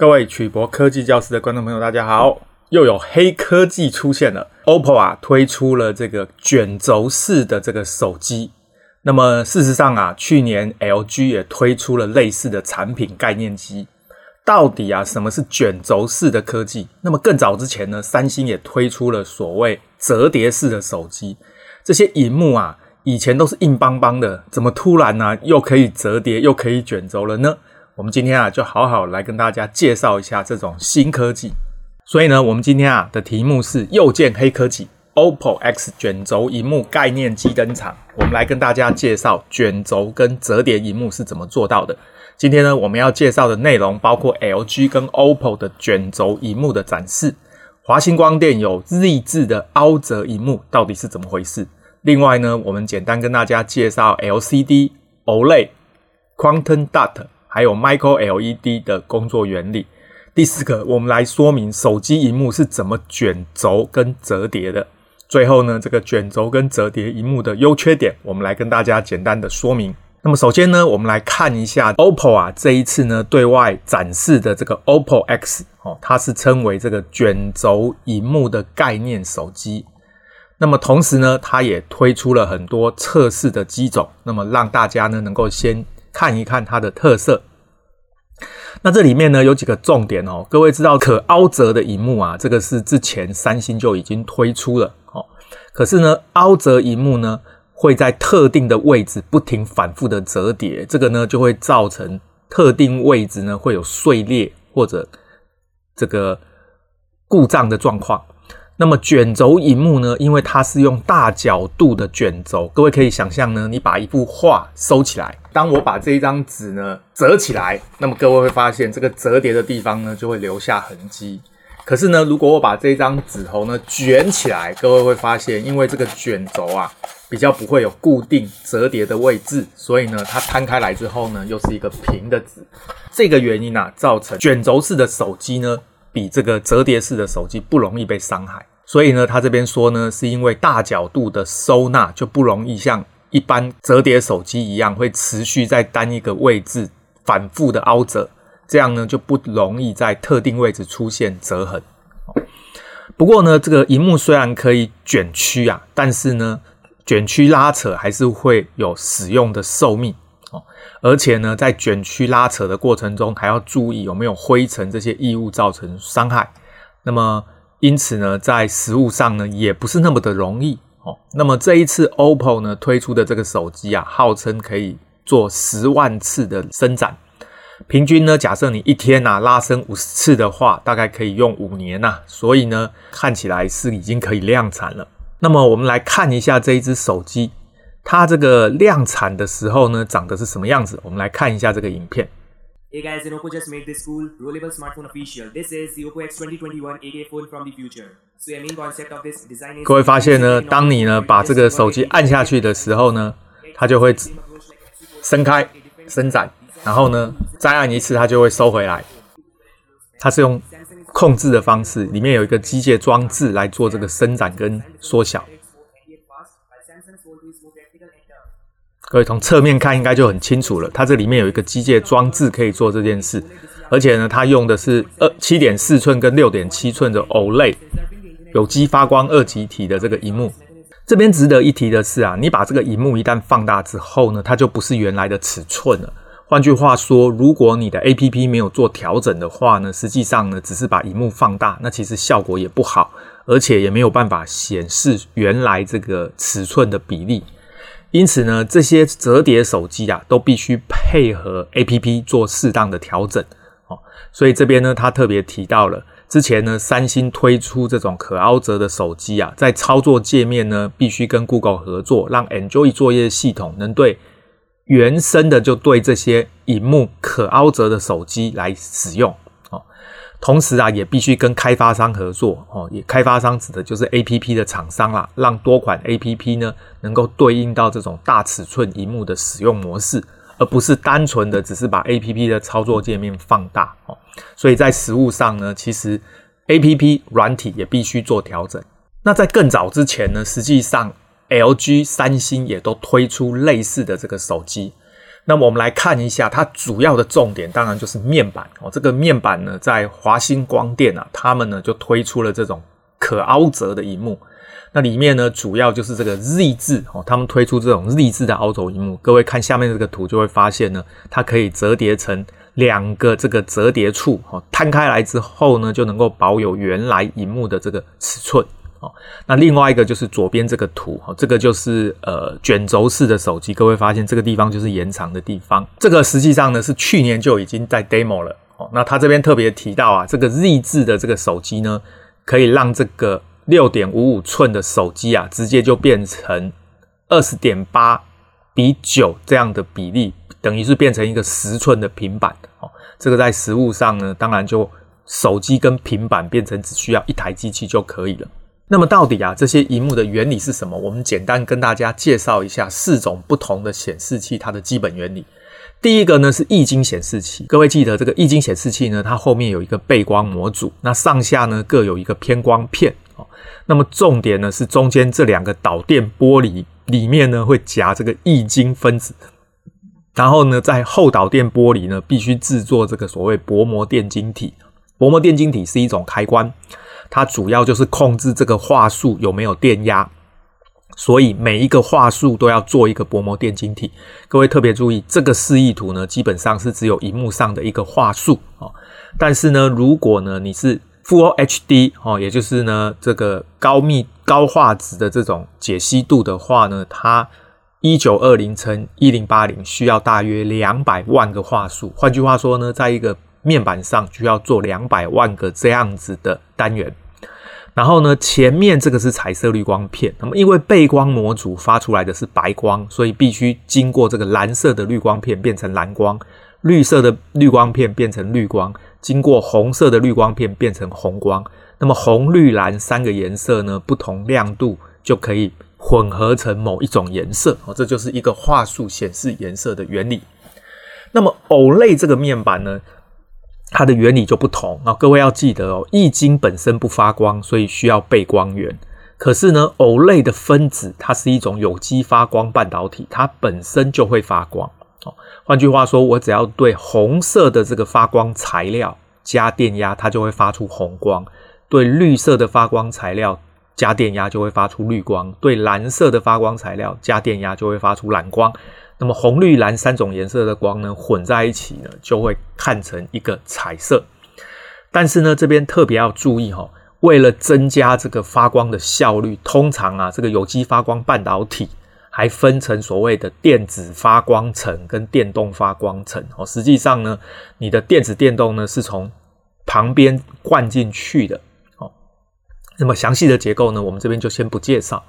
各位曲博科技教室的观众朋友，大家好！又有黑科技出现了，OPPO 啊推出了这个卷轴式的这个手机。那么事实上啊，去年 LG 也推出了类似的产品概念机。到底啊，什么是卷轴式的科技？那么更早之前呢，三星也推出了所谓折叠式的手机。这些荧幕啊，以前都是硬邦邦的，怎么突然呢、啊，又可以折叠，又可以卷轴了呢？我们今天啊，就好好来跟大家介绍一下这种新科技。所以呢，我们今天啊的题目是又见黑科技，OPPO X 卷轴萤幕概念机登场。我们来跟大家介绍卷轴跟折叠萤幕是怎么做到的。今天呢，我们要介绍的内容包括 LG 跟 OPPO 的卷轴萤幕的展示，华星光电有 Z 字的凹折萤幕到底是怎么回事？另外呢，我们简单跟大家介绍 LCD、OLED、Quantum Dot。还有 Micro LED 的工作原理。第四个，我们来说明手机荧幕是怎么卷轴跟折叠的。最后呢，这个卷轴跟折叠荧幕的优缺点，我们来跟大家简单的说明。那么首先呢，我们来看一下 OPPO 啊，这一次呢对外展示的这个 OPPO X 哦，它是称为这个卷轴荧幕的概念手机。那么同时呢，它也推出了很多测试的机种，那么让大家呢能够先。看一看它的特色。那这里面呢有几个重点哦，各位知道可凹折的荧幕啊，这个是之前三星就已经推出了哦。可是呢，凹折荧幕呢会在特定的位置不停反复的折叠，这个呢就会造成特定位置呢会有碎裂或者这个故障的状况。那么卷轴荧幕呢，因为它是用大角度的卷轴，各位可以想象呢，你把一幅画收起来，当我把这一张纸呢折起来，那么各位会发现这个折叠的地方呢就会留下痕迹。可是呢，如果我把这张纸头呢卷起来，各位会发现，因为这个卷轴啊比较不会有固定折叠的位置，所以呢，它摊开来之后呢，又是一个平的纸。这个原因啊，造成卷轴式的手机呢，比这个折叠式的手机不容易被伤害。所以呢，他这边说呢，是因为大角度的收纳就不容易像一般折叠手机一样，会持续在单一个位置反复的凹折，这样呢就不容易在特定位置出现折痕。不过呢，这个荧幕虽然可以卷曲啊，但是呢，卷曲拉扯还是会有使用的寿命哦。而且呢，在卷曲拉扯的过程中，还要注意有没有灰尘这些异物造成伤害。那么。因此呢，在实物上呢，也不是那么的容易哦。那么这一次 OPPO 呢推出的这个手机啊，号称可以做十万次的伸展，平均呢，假设你一天啊拉伸五十次的话，大概可以用五年呐、所以呢，看起来是已经可以量产了。那么我们来看一下这一只手机，它这个量产的时候呢，长得是什么样子？我们来看一下这个影片。Hey guys, OPPO just made this cool rollable smartphone official. This is the OPPO X 2021 8A phone from the future. So the main concept of this design is 各位发现呢，当你呢把这个手机按下去的时候呢，它就会伸开、伸展，然后呢再按一次，它就会收回来。它是用控制的方式，里面有一个机械装置来做这个伸展跟缩小。各位从侧面看应该就很清楚了，它这里面有一个机械装置可以做这件事，而且呢，它用的是二七点四寸跟六点七寸的 OLED 有机发光二极体的这个荧幕。这边值得一提的是啊，你把这个荧幕一旦放大之后呢，它就不是原来的尺寸了。换句话说，如果你的 APP 没有做调整的话呢，实际上呢，只是把荧幕放大，那其实效果也不好，而且也没有办法显示原来这个尺寸的比例。因此呢，这些折叠手机啊，都必须配合 APP 做适当的调整哦。所以这边呢，他特别提到了之前呢，三星推出这种可凹折的手机啊，在操作界面呢，必须跟 Google 合作，让 Android 作业系统能对原生的就对这些荧幕可凹折的手机来使用。同时啊，也必须跟开发商合作哦。也开发商指的就是 APP 的厂商啦，让多款 APP 呢能够对应到这种大尺寸荧幕的使用模式，而不是单纯的只是把 APP 的操作界面放大哦。所以在实物上呢，其实 APP 软体也必须做调整。那在更早之前呢，实际上 LG、三星也都推出类似的这个手机。那么我们来看一下它主要的重点，当然就是面板哦。这个面板呢，在华星光电啊，他们呢就推出了这种可凹折的荧幕。那里面呢，主要就是这个 Z 字哦，他们推出这种 Z 字的凹轴荧幕。各位看下面这个图，就会发现呢，它可以折叠成两个这个折叠处哦，摊开来之后呢，就能够保有原来荧幕的这个尺寸哦。那另外一个就是左边这个图哦，这个就是呃卷轴式的手机。各位发现这个地方就是延长的地方，这个实际上呢是去年就已经在 demo 了哦。那他这边特别提到啊，这个 Z 字的这个手机呢，可以让这个。六点五五寸的手机啊，直接就变成二十点八比九这样的比例，等于是变成一个十寸的平板哦。这个在实物上呢，当然就手机跟平板变成只需要一台机器就可以了。那么到底啊，这些荧幕的原理是什么？我们简单跟大家介绍一下四种不同的显示器它的基本原理。第一个呢是液晶显示器，各位记得这个液晶显示器呢，它后面有一个背光模组，那上下呢各有一个偏光片哦。那么重点呢是中间这两个导电玻璃里面呢会夹这个液晶分子，然后呢在后导电玻璃呢必须制作这个所谓薄膜电晶体。薄膜电晶体是一种开关，它主要就是控制这个画素有没有电压，所以每一个画素都要做一个薄膜电晶体。各位特别注意，这个示意图呢基本上是只有荧幕上的一个画素哦，但是呢如果呢你是 Full HD 哦，也就是呢，这个高密高画质的这种解析度的话呢，它一九二零乘一零八零需要大约两百万个画素。换句话说呢，在一个面板上需要做两百万个这样子的单元。然后呢，前面这个是彩色滤光片，那么因为背光模组发出来的是白光，所以必须经过这个蓝色的滤光片变成蓝光，绿色的滤光片变成绿光。经过红色的滤光片变成红光，那么红、绿、蓝三个颜色呢，不同亮度就可以混合成某一种颜色哦，这就是一个画素显示颜色的原理。那么 OLED 这个面板呢，它的原理就不同啊，各位要记得哦，液晶本身不发光，所以需要背光源。可是呢，OLED 的分子它是一种有机发光半导体，它本身就会发光。哦，换句话说，我只要对红色的这个发光材料加电压，它就会发出红光；对绿色的发光材料加电压，就会发出绿光；对蓝色的发光材料加电压，就会发出蓝光。那么红、绿、蓝三种颜色的光呢，混在一起呢，就会看成一个彩色。但是呢，这边特别要注意哈，为了增加这个发光的效率，通常啊，这个有机发光半导体。还分成所谓的电子发光层跟电动发光层哦。实际上呢，你的电子电动呢是从旁边灌进去的哦。那么详细的结构呢，我们这边就先不介绍。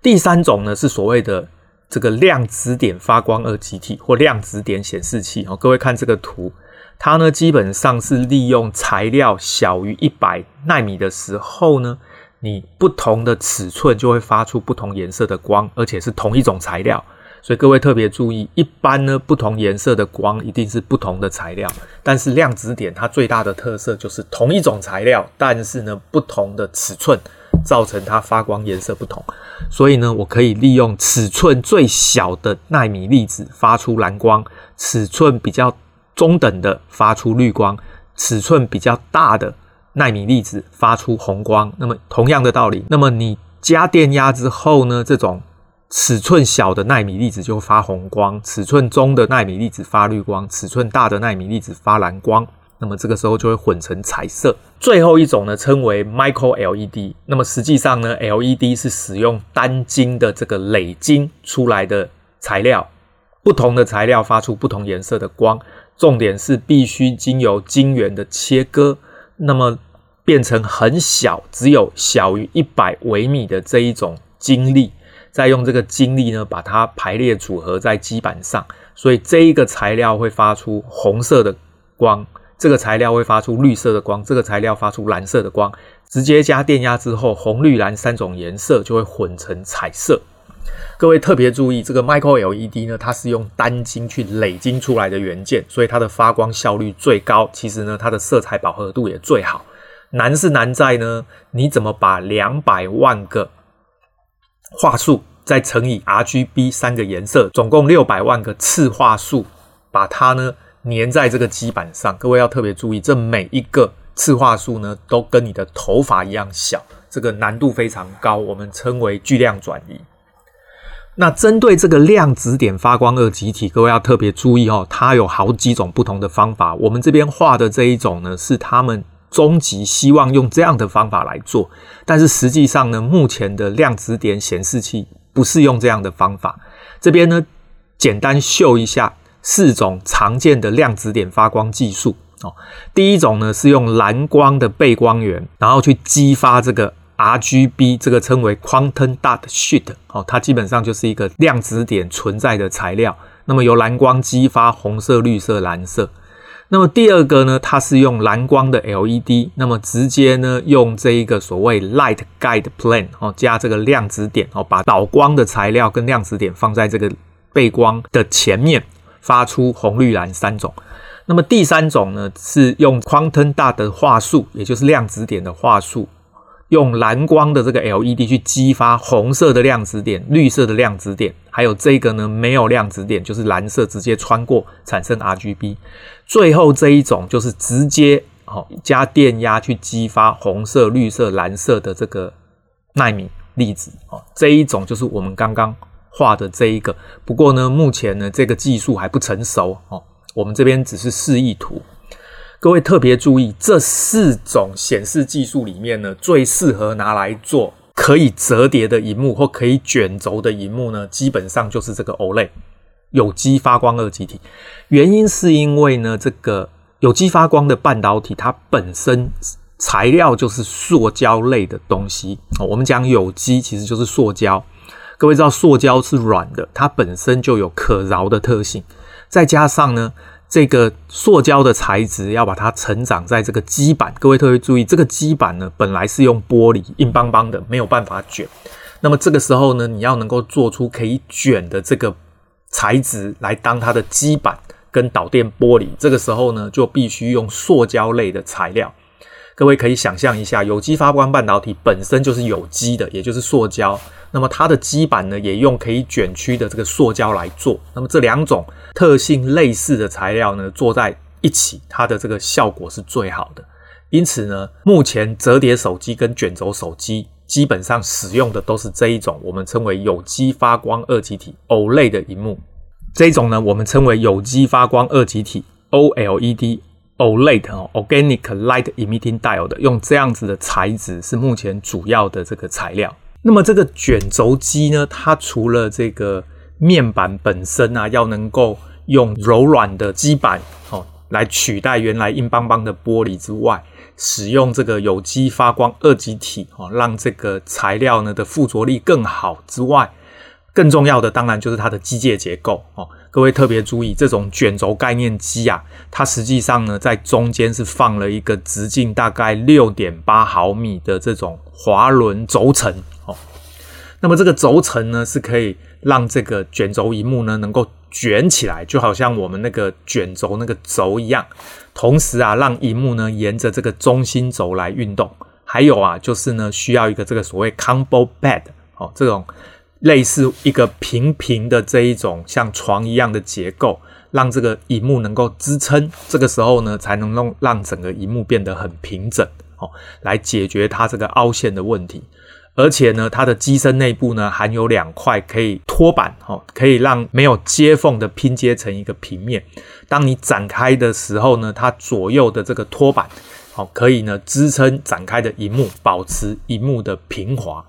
第三种呢是所谓的这个量子点发光二极体或量子点显示器哦。各位看这个图，它呢基本上是利用材料小于一百奈米的时候呢。你不同的尺寸就会发出不同颜色的光，而且是同一种材料，所以各位特别注意，一般呢不同颜色的光一定是不同的材料，但是量子点它最大的特色就是同一种材料，但是呢不同的尺寸造成它发光颜色不同，所以呢我可以利用尺寸最小的纳米粒子发出蓝光，尺寸比较中等的发出绿光，尺寸比较大的。纳米粒子发出红光，那么同样的道理，那么你加电压之后呢，这种尺寸小的纳米粒子就发红光，尺寸中的纳米粒子发绿光，尺寸大的纳米粒子发蓝光，那么这个时候就会混成彩色。最后一种呢，称为 Micro LED，那么实际上呢，LED 是使用单晶的这个磊晶出来的材料，不同的材料发出不同颜色的光，重点是必须经由晶圆的切割，那么。变成很小，只有小于一百微米的这一种晶粒，再用这个晶粒呢，把它排列组合在基板上，所以这一个材料会发出红色的光，这个材料会发出绿色的光，这个材料发出蓝色的光，直接加电压之后，红、绿、蓝三种颜色就会混成彩色。各位特别注意，这个 Micro LED 呢，它是用单晶去累晶出来的元件，所以它的发光效率最高，其实呢，它的色彩饱和度也最好。难是难在呢，你怎么把两百万个画素再乘以 RGB 三个颜色，总共六百万个次画素把它呢粘在这个基板上。各位要特别注意，这每一个次画素呢都跟你的头发一样小，这个难度非常高，我们称为巨量转移。那针对这个量子点发光二极体，各位要特别注意哦，它有好几种不同的方法。我们这边画的这一种呢，是他们终极希望用这样的方法来做，但是实际上呢，目前的量子点显示器不是用这样的方法。这边呢，简单秀一下四种常见的量子点发光技术哦。第一种呢，是用蓝光的背光源，然后去激发这个。RGB 这个称为 Quantum Dot Sheet，哦，它基本上就是一个量子点存在的材料。那么由蓝光激发红色、绿色、蓝色。那么第二个呢，它是用蓝光的 LED，那么直接呢用这一个所谓 Light Guide Plane 哦，加这个量子点哦，把导光的材料跟量子点放在这个背光的前面，发出红、绿、蓝三种。那么第三种呢，是用 Quantum Dot 的话术，也就是量子点的话术。用蓝光的这个 LED 去激发红色的量子点、绿色的量子点，还有这个呢没有量子点，就是蓝色直接穿过产生 RGB。最后这一种就是直接哦加电压去激发红色、绿色、蓝色的这个奈米粒子哦，这一种就是我们刚刚画的这一个。不过呢，目前呢这个技术还不成熟哦，我们这边只是示意图。各位特别注意，这四种显示技术里面呢，最适合拿来做可以折叠的荧幕或可以卷轴的荧幕呢，基本上就是这个 OLED 有机发光二极体。原因是因为呢，这个有机发光的半导体它本身材料就是塑胶类的东西。我们讲有机其实就是塑胶。各位知道塑胶是软的，它本身就有可挠的特性，再加上呢。这个塑胶的材质要把它成长在这个基板，各位特别注意，这个基板呢本来是用玻璃硬邦邦的，没有办法卷。那么这个时候呢，你要能够做出可以卷的这个材质来当它的基板跟导电玻璃，这个时候呢就必须用塑胶类的材料。各位可以想象一下，有机发光半导体本身就是有机的，也就是塑胶。那么它的基板呢，也用可以卷曲的这个塑胶来做。那么这两种特性类似的材料呢，做在一起，它的这个效果是最好的。因此呢，目前折叠手机跟卷轴手机基本上使用的都是这一种，我们称为有机发光二极体 OLED 的荧幕。这一种呢，我们称为有机发光二极体 OLED OLED 哦，Organic Light Emitting Diode，用这样子的材质是目前主要的这个材料。那么这个卷轴机呢，它除了这个面板本身啊，要能够用柔软的基板哦来取代原来硬邦邦的玻璃之外，使用这个有机发光二极体哦，让这个材料呢的附着力更好之外，更重要的当然就是它的机械结构哦。各位特别注意，这种卷轴概念机啊，它实际上呢在中间是放了一个直径大概六点八毫米的这种滑轮轴承。那么这个轴承呢，是可以让这个卷轴荧幕呢能够卷起来，就好像我们那个卷轴那个轴一样。同时啊，让荧幕呢沿着这个中心轴来运动。还有啊，就是呢需要一个这个所谓 combo bed 哦，这种类似一个平平的这一种像床一样的结构，让这个荧幕能够支撑。这个时候呢，才能让让整个荧幕变得很平整哦，来解决它这个凹陷的问题。而且呢，它的机身内部呢含有两块可以托板，哦，可以让没有接缝的拼接成一个平面。当你展开的时候呢，它左右的这个托板，哦，可以呢支撑展开的荧幕，保持荧幕的平滑。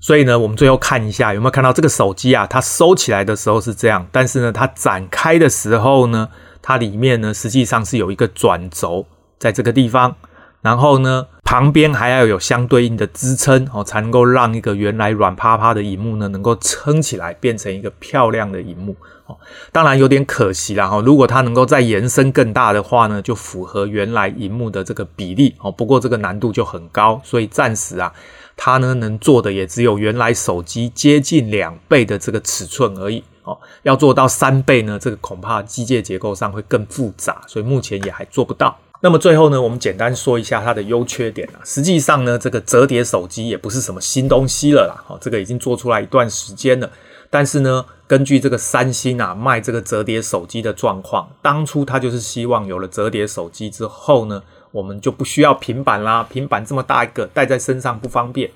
所以呢，我们最后看一下有没有看到这个手机啊？它收起来的时候是这样，但是呢，它展开的时候呢，它里面呢实际上是有一个转轴在这个地方。然后呢，旁边还要有相对应的支撑哦，才能够让一个原来软趴趴的荧幕呢，能够撑起来，变成一个漂亮的荧幕哦。当然有点可惜啦哈，如果它能够再延伸更大的话呢，就符合原来荧幕的这个比例哦。不过这个难度就很高，所以暂时啊，它呢能做的也只有原来手机接近两倍的这个尺寸而已哦。要做到三倍呢，这个恐怕机械结构上会更复杂，所以目前也还做不到。那么最后呢，我们简单说一下它的优缺点啊。实际上呢，这个折叠手机也不是什么新东西了啦，哦，这个已经做出来一段时间了。但是呢，根据这个三星啊卖这个折叠手机的状况，当初他就是希望有了折叠手机之后呢，我们就不需要平板啦，平板这么大一个带在身上不方便。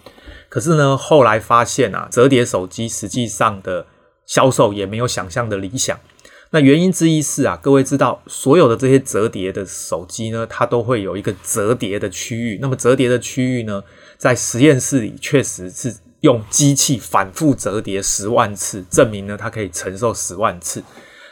可是呢，后来发现啊，折叠手机实际上的销售也没有想象的理想。那原因之一是啊，各位知道，所有的这些折叠的手机呢，它都会有一个折叠的区域。那么折叠的区域呢，在实验室里确实是用机器反复折叠十万次，证明呢它可以承受十万次。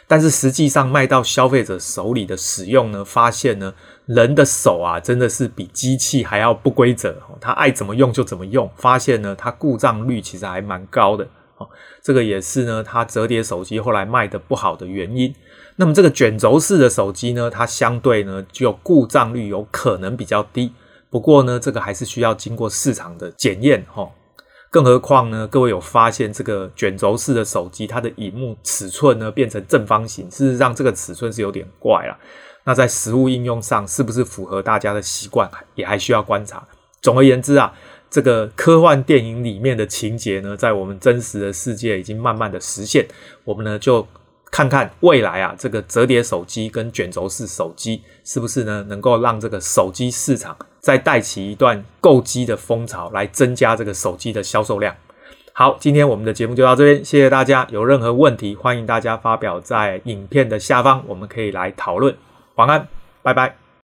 但是实际上卖到消费者手里的使用呢，发现呢，人的手啊真的是比机器还要不规则，它爱怎么用就怎么用。发现呢，它故障率其实还蛮高的。哦，这个也是呢，它折叠手机后来卖得不好的原因。那么这个卷轴式的手机呢，它相对呢就故障率有可能比较低。不过呢，这个还是需要经过市场的检验哈。更何况呢，各位有发现这个卷轴式的手机，它的荧幕尺寸呢变成正方形，事实上这个尺寸是有点怪了。那在实物应用上，是不是符合大家的习惯，也还需要观察。总而言之啊。这个科幻电影里面的情节呢，在我们真实的世界已经慢慢的实现。我们呢就看看未来啊，这个折叠手机跟卷轴式手机是不是呢能够让这个手机市场再带起一段购机的风潮，来增加这个手机的销售量。好，今天我们的节目就到这边，谢谢大家。有任何问题，欢迎大家发表在影片的下方，我们可以来讨论。晚安，拜拜。